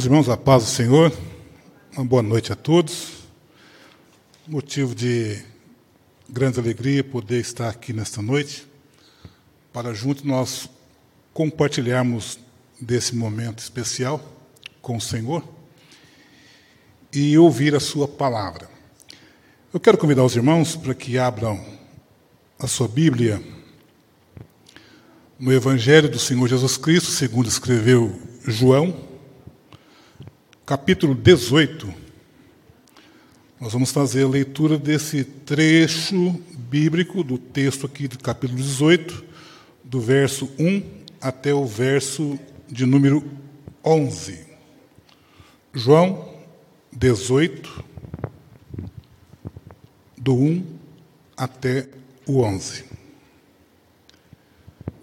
Meus irmãos, a paz do Senhor, uma boa noite a todos. Motivo de grande alegria poder estar aqui nesta noite, para juntos nós compartilharmos desse momento especial com o Senhor e ouvir a Sua palavra. Eu quero convidar os irmãos para que abram a sua Bíblia no Evangelho do Senhor Jesus Cristo, segundo escreveu João capítulo 18. Nós vamos fazer a leitura desse trecho bíblico do texto aqui do capítulo 18, do verso 1 até o verso de número 11. João 18, do 1 até o 11.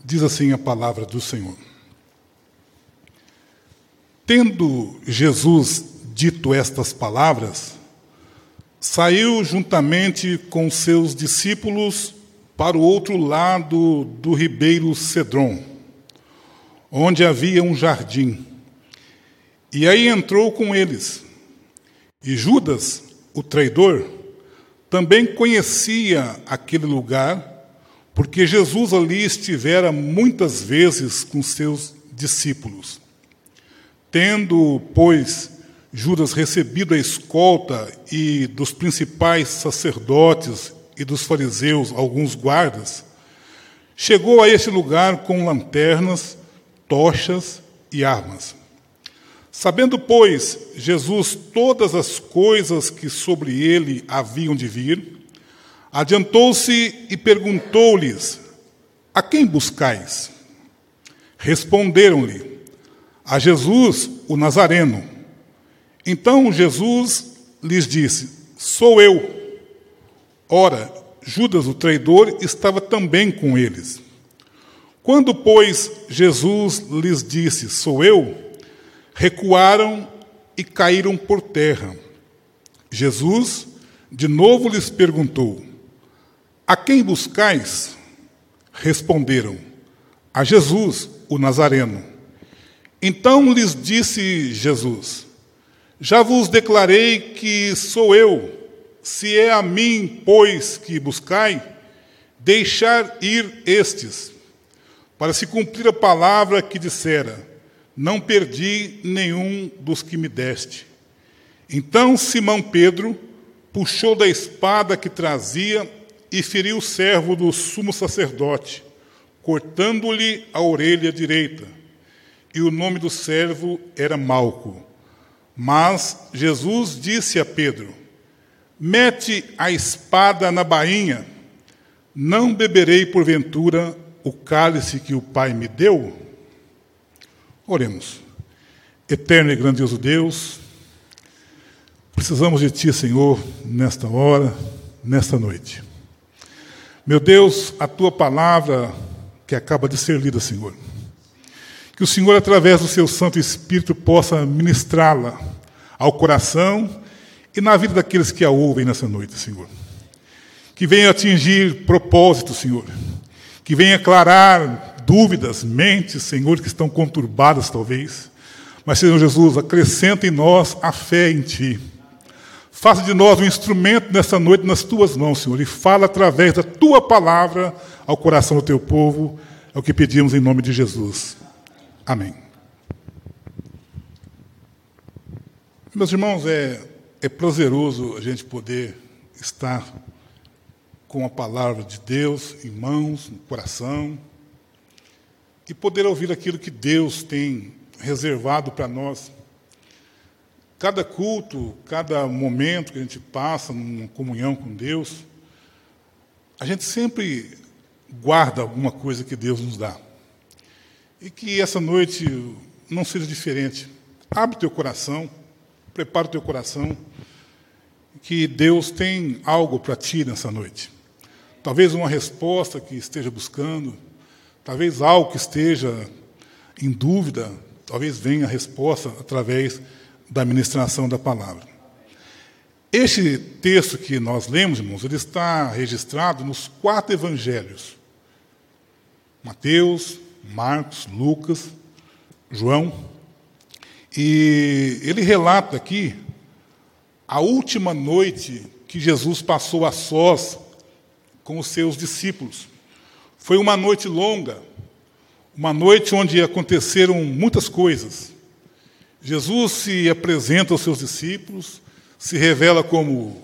Diz assim a palavra do Senhor. Tendo Jesus dito estas palavras, saiu juntamente com seus discípulos para o outro lado do ribeiro Cedron, onde havia um jardim. E aí entrou com eles. E Judas, o traidor, também conhecia aquele lugar, porque Jesus ali estivera muitas vezes com seus discípulos. Tendo, pois, Judas recebido a escolta e dos principais sacerdotes e dos fariseus alguns guardas, chegou a este lugar com lanternas, tochas e armas. Sabendo, pois, Jesus todas as coisas que sobre ele haviam de vir, adiantou-se e perguntou-lhes: A quem buscais? Responderam-lhe: a Jesus, o Nazareno. Então Jesus lhes disse: Sou eu. Ora, Judas, o traidor, estava também com eles. Quando, pois, Jesus lhes disse: Sou eu, recuaram e caíram por terra. Jesus, de novo, lhes perguntou: A quem buscais? Responderam: A Jesus, o Nazareno. Então lhes disse Jesus: Já vos declarei que sou eu. Se é a mim, pois, que buscai, deixar ir estes, para se cumprir a palavra que dissera: Não perdi nenhum dos que me deste. Então Simão Pedro puxou da espada que trazia e feriu o servo do sumo sacerdote, cortando-lhe a orelha direita e o nome do servo era Malco. Mas Jesus disse a Pedro: Mete a espada na bainha, não beberei porventura o cálice que o Pai me deu? Oremos. Eterno e grandioso Deus, precisamos de Ti, Senhor, nesta hora, nesta noite. Meu Deus, a Tua palavra que acaba de ser lida, Senhor que o Senhor, através do seu Santo Espírito, possa ministrá-la ao coração e na vida daqueles que a ouvem nessa noite, Senhor. Que venha atingir propósitos, Senhor. Que venha aclarar dúvidas, mentes, Senhor, que estão conturbadas talvez. Mas, Senhor Jesus, acrescenta em nós a fé em Ti. Faça de nós um instrumento nessa noite nas Tuas mãos, Senhor, e fala através da Tua palavra ao coração do Teu povo. É o que pedimos em nome de Jesus. Amém. Meus irmãos, é, é prazeroso a gente poder estar com a palavra de Deus em mãos, no coração, e poder ouvir aquilo que Deus tem reservado para nós. Cada culto, cada momento que a gente passa numa comunhão com Deus, a gente sempre guarda alguma coisa que Deus nos dá. E que essa noite não seja diferente. Abre teu coração, prepara teu coração, que Deus tem algo para ti nessa noite. Talvez uma resposta que esteja buscando, talvez algo que esteja em dúvida, talvez venha a resposta através da ministração da palavra. Este texto que nós lemos, irmãos, ele está registrado nos quatro evangelhos: Mateus, Marcos, Lucas, João. E ele relata aqui a última noite que Jesus passou a sós com os seus discípulos. Foi uma noite longa, uma noite onde aconteceram muitas coisas. Jesus se apresenta aos seus discípulos, se revela como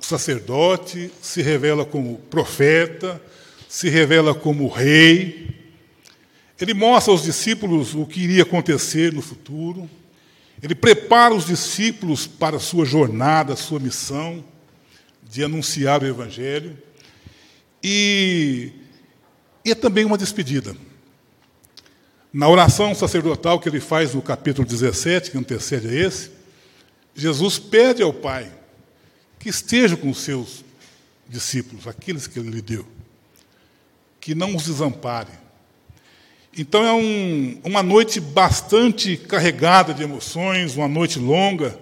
sacerdote, se revela como profeta, se revela como rei. Ele mostra aos discípulos o que iria acontecer no futuro. Ele prepara os discípulos para a sua jornada, a sua missão de anunciar o Evangelho. E, e é também uma despedida. Na oração sacerdotal que ele faz no capítulo 17, que antecede a esse, Jesus pede ao Pai que esteja com os seus discípulos, aqueles que ele lhe deu, que não os desampare, então é um, uma noite bastante carregada de emoções, uma noite longa,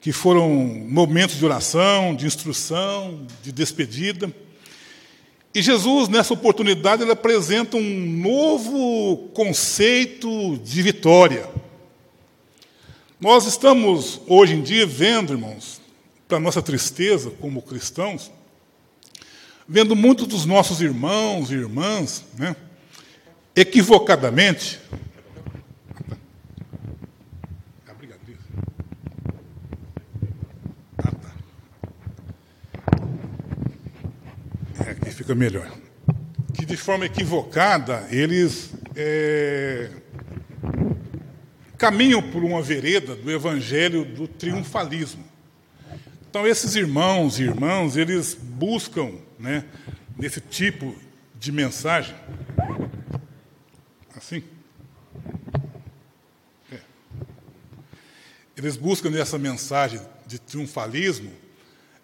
que foram momentos de oração, de instrução, de despedida. E Jesus, nessa oportunidade, ele apresenta um novo conceito de vitória. Nós estamos, hoje em dia, vendo, irmãos, para nossa tristeza como cristãos, vendo muitos dos nossos irmãos e irmãs, né? Equivocadamente. É, aqui fica melhor. Que de forma equivocada eles é, caminham por uma vereda do evangelho do triunfalismo. Então, esses irmãos e irmãs, eles buscam, né, nesse tipo de mensagem, Assim? É. Eles buscam nessa mensagem de triunfalismo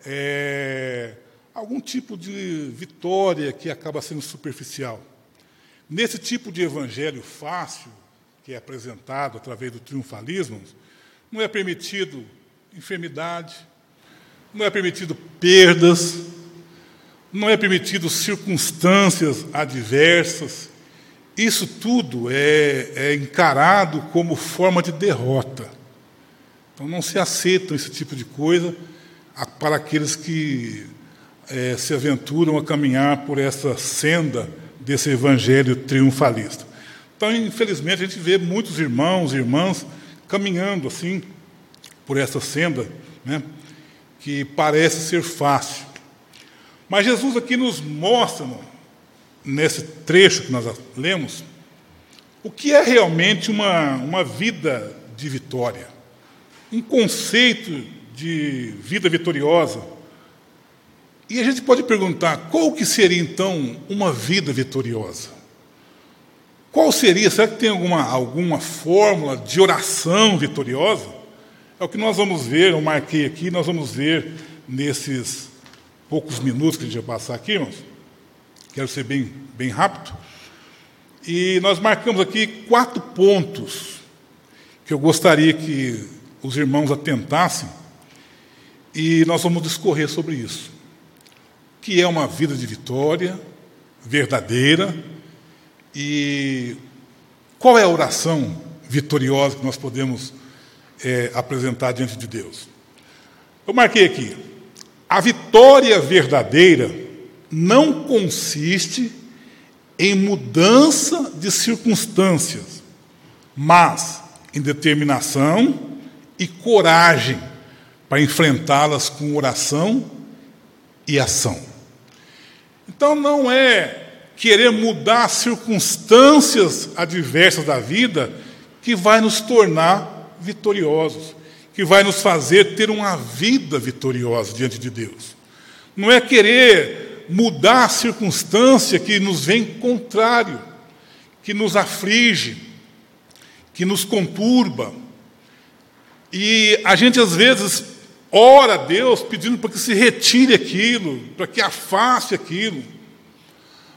é, algum tipo de vitória que acaba sendo superficial. Nesse tipo de evangelho fácil, que é apresentado através do triunfalismo, não é permitido enfermidade, não é permitido perdas, não é permitido circunstâncias adversas, isso tudo é, é encarado como forma de derrota. Então não se aceitam esse tipo de coisa para aqueles que é, se aventuram a caminhar por essa senda desse evangelho triunfalista. Então, infelizmente, a gente vê muitos irmãos e irmãs caminhando assim por essa senda, né, que parece ser fácil. Mas Jesus aqui nos mostra, nesse trecho que nós lemos, o que é realmente uma, uma vida de vitória, um conceito de vida vitoriosa. E a gente pode perguntar, qual que seria então uma vida vitoriosa? Qual seria? Será que tem alguma, alguma fórmula de oração vitoriosa? É o que nós vamos ver, eu marquei aqui, nós vamos ver nesses poucos minutos que a gente vai passar aqui, irmãos. Quero ser bem, bem rápido. E nós marcamos aqui quatro pontos que eu gostaria que os irmãos atentassem e nós vamos discorrer sobre isso. Que é uma vida de vitória verdadeira e qual é a oração vitoriosa que nós podemos é, apresentar diante de Deus? Eu marquei aqui. A vitória verdadeira não consiste em mudança de circunstâncias, mas em determinação e coragem para enfrentá-las com oração e ação. Então não é querer mudar as circunstâncias adversas da vida que vai nos tornar vitoriosos, que vai nos fazer ter uma vida vitoriosa diante de Deus. Não é querer mudar a circunstância que nos vem contrário, que nos aflige, que nos conturba. E a gente às vezes ora a Deus pedindo para que se retire aquilo, para que afaste aquilo.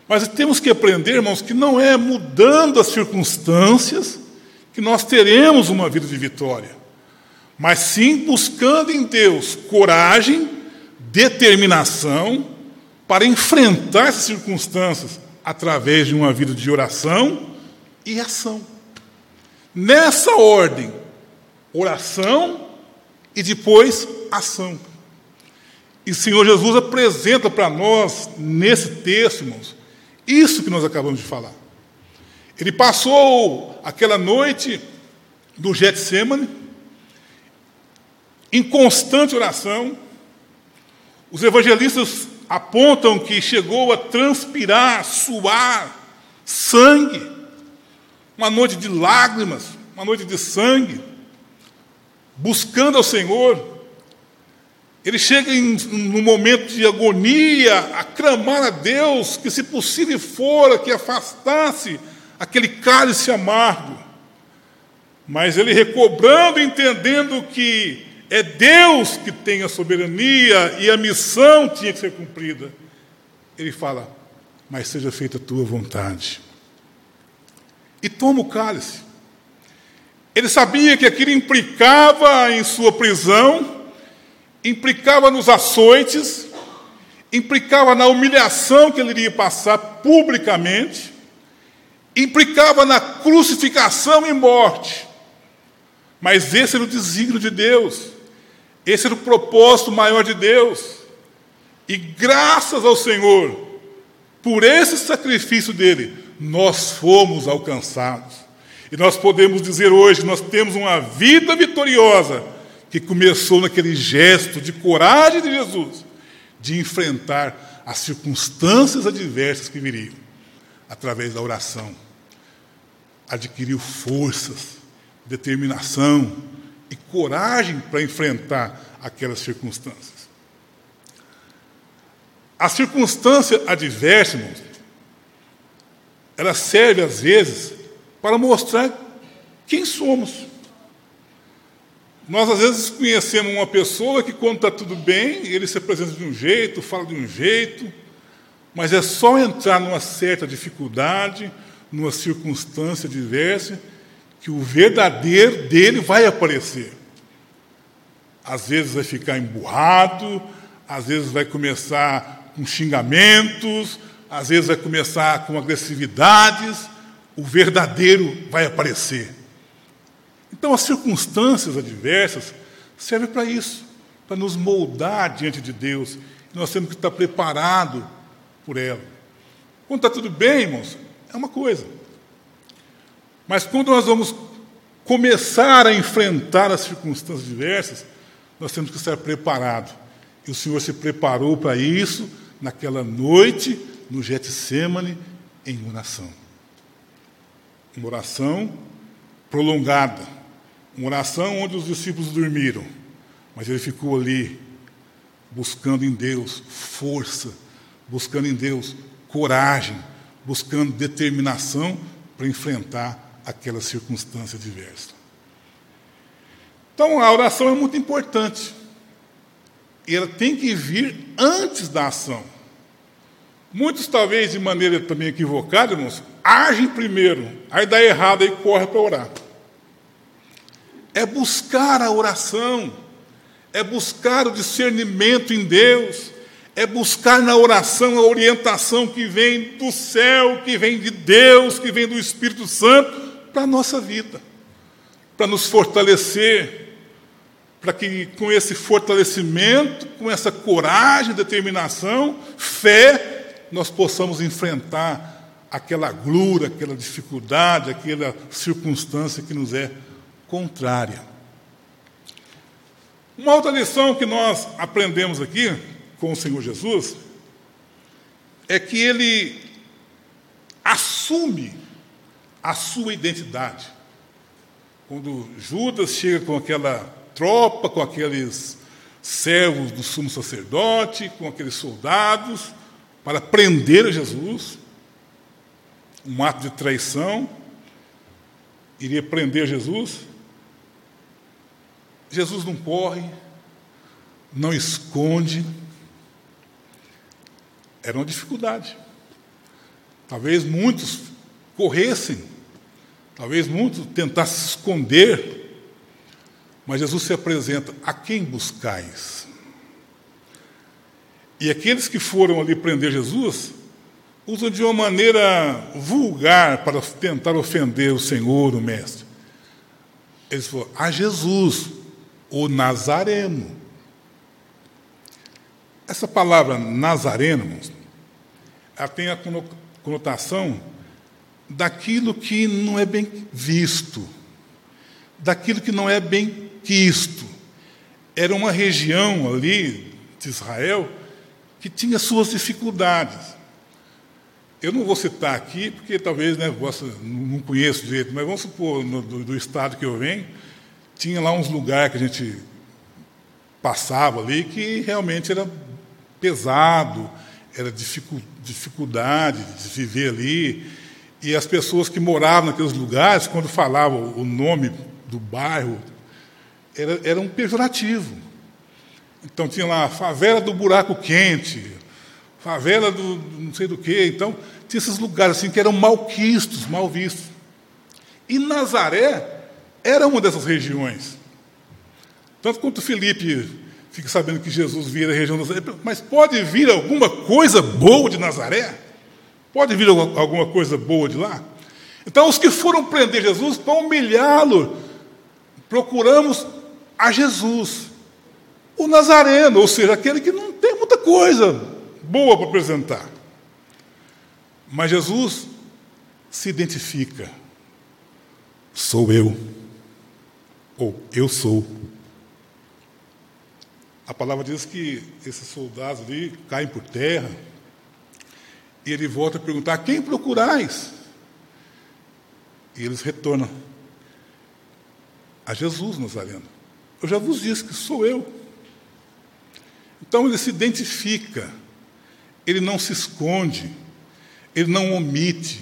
Mas temos que aprender, irmãos, que não é mudando as circunstâncias que nós teremos uma vida de vitória, mas sim buscando em Deus coragem, determinação para enfrentar essas circunstâncias através de uma vida de oração e ação. Nessa ordem, oração e depois ação. E o Senhor Jesus apresenta para nós, nesse texto, irmãos, isso que nós acabamos de falar. Ele passou aquela noite do Getsemane, em constante oração. Os evangelistas apontam que chegou a transpirar, suar, sangue. Uma noite de lágrimas, uma noite de sangue, buscando ao Senhor. Ele chega em um momento de agonia a clamar a Deus que, se possível fora, que afastasse aquele cálice amargo. Mas ele recobrando, entendendo que é Deus que tem a soberania e a missão tinha que ser cumprida. Ele fala: Mas seja feita a tua vontade. E toma o cálice. Ele sabia que aquilo implicava em sua prisão, implicava nos açoites, implicava na humilhação que ele iria passar publicamente, implicava na crucificação e morte. Mas esse era o desígnio de Deus, esse era o propósito maior de Deus. E graças ao Senhor, por esse sacrifício dele, nós fomos alcançados. E nós podemos dizer hoje: nós temos uma vida vitoriosa que começou naquele gesto de coragem de Jesus de enfrentar as circunstâncias adversas que viriam, através da oração. Adquiriu forças, determinação e coragem para enfrentar aquelas circunstâncias. A circunstância adversa, irmãos, ela serve às vezes para mostrar quem somos. Nós, às vezes, conhecemos uma pessoa que, quando está tudo bem, ele se apresenta de um jeito, fala de um jeito, mas é só entrar numa certa dificuldade, numa circunstância diversa, que o verdadeiro dele vai aparecer. Às vezes vai ficar emburrado, às vezes vai começar com xingamentos, às vezes vai começar com agressividades, o verdadeiro vai aparecer. Então, as circunstâncias adversas servem para isso, para nos moldar diante de Deus. Nós temos que estar preparados por ela. Quando está tudo bem, irmãos, é uma coisa. Mas quando nós vamos começar a enfrentar as circunstâncias diversas, nós temos que estar preparados. E o Senhor se preparou para isso naquela noite no Getsemane em oração. Uma oração prolongada uma oração onde os discípulos dormiram, mas ele ficou ali, buscando em Deus força, buscando em Deus coragem, buscando determinação para enfrentar aquela circunstância diversa. Então, a oração é muito importante. E ela tem que vir antes da ação. Muitos, talvez de maneira também equivocada, irmãos, agem primeiro, aí dá errado, aí corre para orar. É buscar a oração, é buscar o discernimento em Deus, é buscar na oração a orientação que vem do céu, que vem de Deus, que vem do Espírito Santo para a nossa vida, para nos fortalecer, para que com esse fortalecimento, com essa coragem, determinação, fé, nós possamos enfrentar aquela glura, aquela dificuldade, aquela circunstância que nos é contrária. Uma outra lição que nós aprendemos aqui com o Senhor Jesus é que ele assume a sua identidade. Quando Judas chega com aquela tropa, com aqueles servos do sumo sacerdote, com aqueles soldados, para prender Jesus, um ato de traição, iria prender Jesus. Jesus não corre, não esconde. Era uma dificuldade. Talvez muitos corressem, talvez muitos tentassem se esconder, mas Jesus se apresenta: a quem buscais? E aqueles que foram ali prender Jesus usam de uma maneira vulgar para tentar ofender o Senhor, o Mestre Eles falaram, a Jesus, o Nazareno. Essa palavra Nazareno, ela tem a conotação daquilo que não é bem visto, daquilo que não é bem quisto. Era uma região ali de Israel que tinha suas dificuldades. Eu não vou citar aqui, porque talvez né, não conheço direito, mas vamos supor, no, do, do, estado que eu venho, tinha lá uns lugares que a gente passava ali que realmente era pesado, era dificuldade de viver ali. E as pessoas que moravam naqueles lugares, quando falavam o nome do bairro, era, era um pejorativo. Então tinha lá a favela do buraco quente, favela do não sei do que. Então tinha esses lugares assim que eram malquistos, mal vistos. E Nazaré era uma dessas regiões. Tanto quanto Felipe fica sabendo que Jesus vira a região Nazaré, mas pode vir alguma coisa boa de Nazaré? Pode vir alguma coisa boa de lá? Então, os que foram prender Jesus para humilhá-lo, procuramos a Jesus, o Nazareno, ou seja, aquele que não tem muita coisa boa para apresentar. Mas Jesus se identifica: sou eu, ou eu sou. A palavra diz que esses soldados ali caem por terra, e ele volta a perguntar: quem procurais? E eles retornam a Jesus Nazareno. Eu já vos disse que sou eu. Então ele se identifica, ele não se esconde, ele não omite.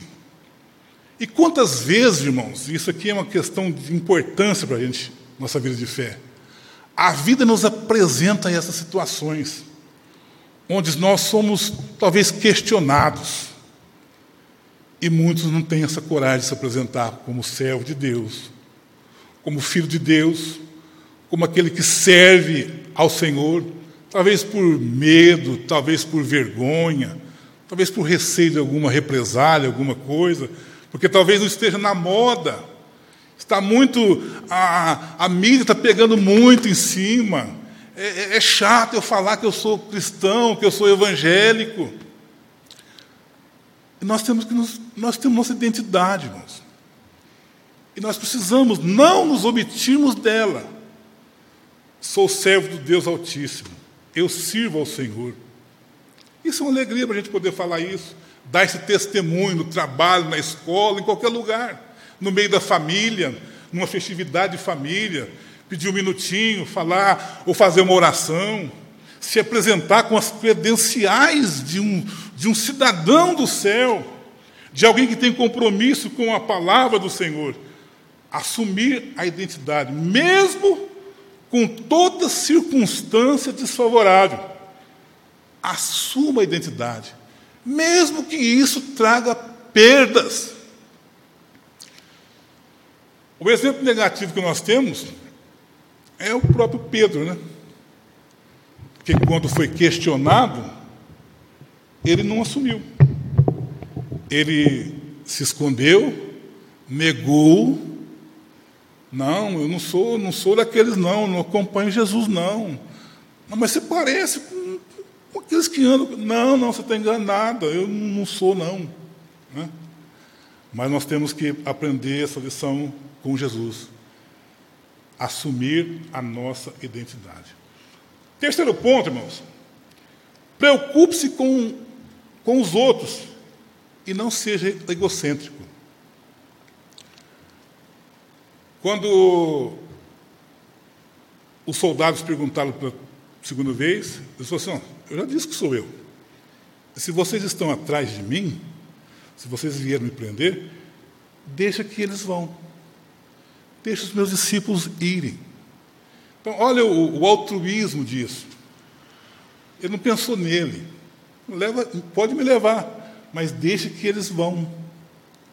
E quantas vezes, irmãos, isso aqui é uma questão de importância para a gente, nossa vida de fé. A vida nos apresenta essas situações, onde nós somos talvez questionados, e muitos não têm essa coragem de se apresentar como servo de Deus, como filho de Deus, como aquele que serve ao Senhor, talvez por medo, talvez por vergonha, talvez por receio de alguma represália, alguma coisa, porque talvez não esteja na moda. Está muito. A, a mídia está pegando muito em cima. É, é, é chato eu falar que eu sou cristão, que eu sou evangélico. Nós temos que nos, nós temos nossa identidade, irmãos. E nós precisamos não nos omitirmos dela. Sou servo do Deus Altíssimo. Eu sirvo ao Senhor. Isso é uma alegria para a gente poder falar isso, dar esse testemunho no trabalho, na escola, em qualquer lugar, no meio da família, numa festividade de família, pedir um minutinho, falar ou fazer uma oração, se apresentar com as credenciais de um, de um cidadão do céu, de alguém que tem compromisso com a palavra do Senhor, assumir a identidade, mesmo com toda circunstância desfavorável assuma a identidade, mesmo que isso traga perdas. O exemplo negativo que nós temos é o próprio Pedro, né? Que quando foi questionado, ele não assumiu. Ele se escondeu, negou. Não, eu não sou, não sou daqueles não, não acompanho Jesus não. não mas você parece com Aqueles que andam, não, não, você está enganado, eu não sou, não. Né? Mas nós temos que aprender essa lição com Jesus. Assumir a nossa identidade. Terceiro ponto, irmãos. Preocupe-se com, com os outros e não seja egocêntrico. Quando os soldados perguntaram pela segunda vez, eles falaram assim: eu já disse que sou eu. Se vocês estão atrás de mim, se vocês vieram me prender, deixa que eles vão. Deixa os meus discípulos irem. Então, olha o, o altruísmo disso. Ele não pensou nele. Leva, pode me levar, mas deixa que eles vão.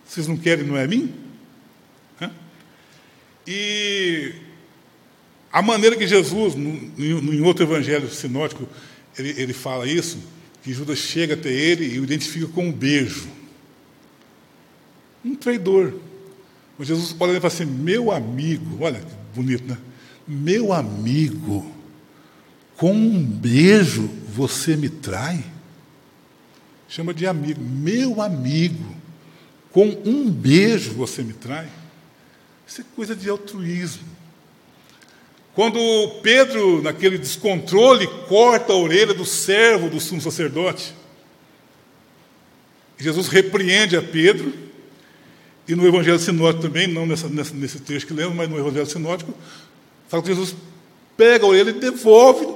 Vocês não querem, não é mim? E a maneira que Jesus, em outro evangelho sinótico, ele, ele fala isso, que Judas chega até ele e o identifica com um beijo. Um traidor. Mas Jesus olha e assim: Meu amigo, olha que bonito, né? Meu amigo, com um beijo você me trai? Chama de amigo. Meu amigo, com um beijo você me trai? Isso é coisa de altruísmo. Quando Pedro, naquele descontrole, corta a orelha do servo do sumo sacerdote, Jesus repreende a Pedro, e no Evangelho Sinótico também, não nessa, nessa, nesse texto que lemos, mas no Evangelho Sinótico, fala que Jesus pega a orelha e devolve,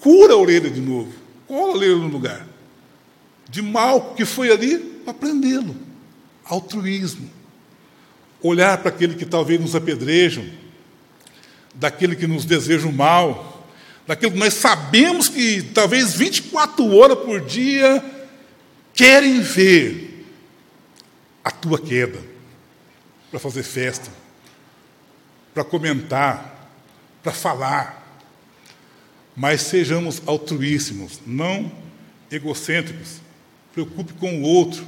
cura a orelha de novo, cola a orelha no lugar. De mal que foi ali para prendê-lo. Altruísmo. Olhar para aquele que talvez nos apedrejam, daquele que nos deseja o mal, daquele que nós sabemos que talvez 24 horas por dia querem ver a tua queda para fazer festa, para comentar, para falar. Mas sejamos altruíssimos, não egocêntricos. Preocupe com o outro,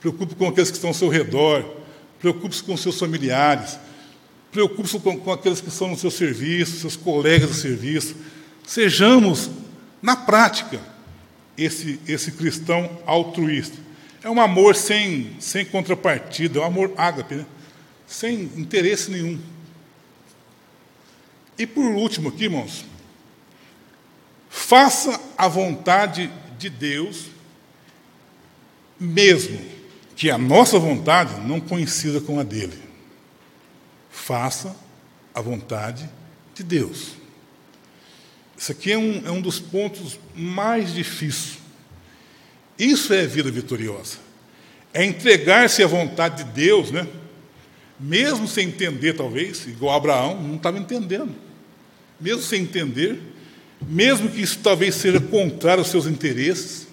preocupe com aqueles que estão ao seu redor, preocupe-se com seus familiares, preocupe-se com, com aqueles que estão no seu serviço, seus colegas de serviço. Sejamos, na prática, esse, esse cristão altruísta. É um amor sem, sem contrapartida, é um amor ágape, né? sem interesse nenhum. E por último aqui, irmãos, faça a vontade de Deus, mesmo que a nossa vontade não coincida com a dele. Faça a vontade de Deus. Isso aqui é um, é um dos pontos mais difíceis. Isso é vida vitoriosa. É entregar-se à vontade de Deus, né? mesmo sem entender, talvez, igual Abraão, não estava entendendo. Mesmo sem entender, mesmo que isso talvez seja contrário aos seus interesses,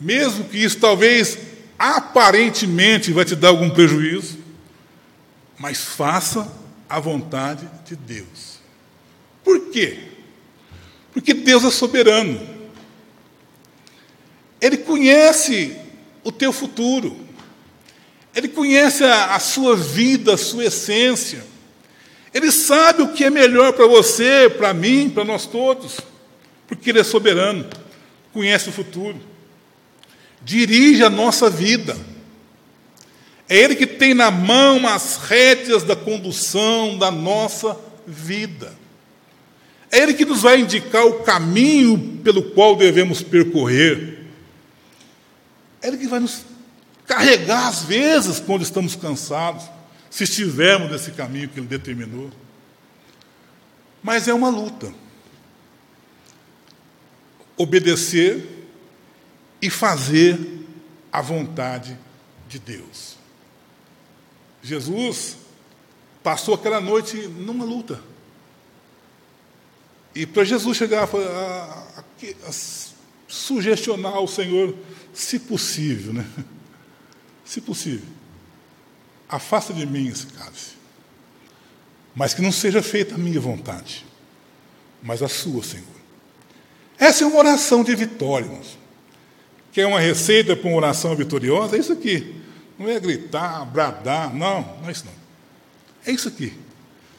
mesmo que isso talvez aparentemente vai te dar algum prejuízo, mas faça a vontade de Deus. Por quê? Porque Deus é soberano. Ele conhece o teu futuro. Ele conhece a, a sua vida, a sua essência. Ele sabe o que é melhor para você, para mim, para nós todos. Porque Ele é soberano, conhece o futuro. Dirige a nossa vida. É Ele que tem na mão as rédeas da condução da nossa vida. É Ele que nos vai indicar o caminho pelo qual devemos percorrer. É Ele que vai nos carregar, às vezes, quando estamos cansados, se estivermos nesse caminho que Ele determinou. Mas é uma luta. Obedecer e fazer a vontade de Deus. Jesus passou aquela noite numa luta. E para Jesus chegar a, a, a, sugestionar ao Senhor, se possível, né? Se possível, afasta de mim esse cálice. Mas que não seja feita a minha vontade, mas a sua, Senhor. Essa é uma oração de vitória, irmãos. Que é uma receita para uma oração vitoriosa, é isso aqui. Não é gritar, bradar, não, não é isso não. É isso aqui.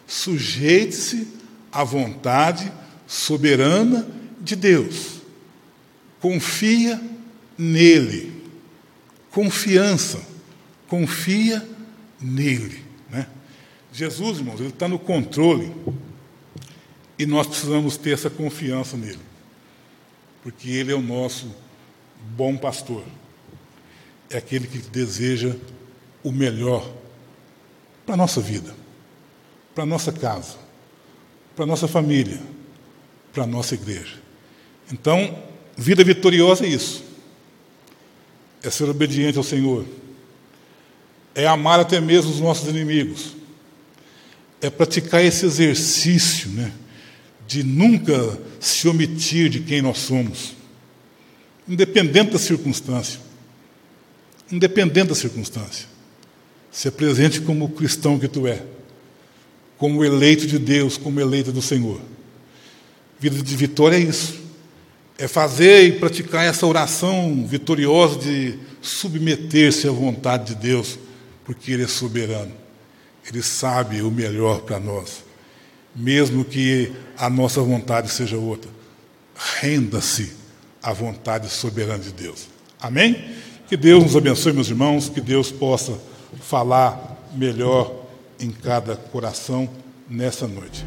Sujeite-se à vontade soberana de Deus. Confia nele. Confiança. Confia nele. Né? Jesus, irmãos, ele está no controle. E nós precisamos ter essa confiança nele. Porque ele é o nosso bom pastor é aquele que deseja o melhor para a nossa vida, para a nossa casa, para a nossa família, para a nossa igreja. Então, vida vitoriosa é isso. É ser obediente ao Senhor. É amar até mesmo os nossos inimigos. É praticar esse exercício, né? De nunca se omitir de quem nós somos, independente da circunstância independente da circunstância. Se apresente como o cristão que tu é, como eleito de Deus, como eleito do Senhor. Vida de vitória é isso. É fazer e praticar essa oração vitoriosa de submeter-se à vontade de Deus, porque Ele é soberano. Ele sabe o melhor para nós, mesmo que a nossa vontade seja outra. Renda-se à vontade soberana de Deus. Amém? Que Deus nos abençoe, meus irmãos, que Deus possa falar melhor em cada coração nessa noite.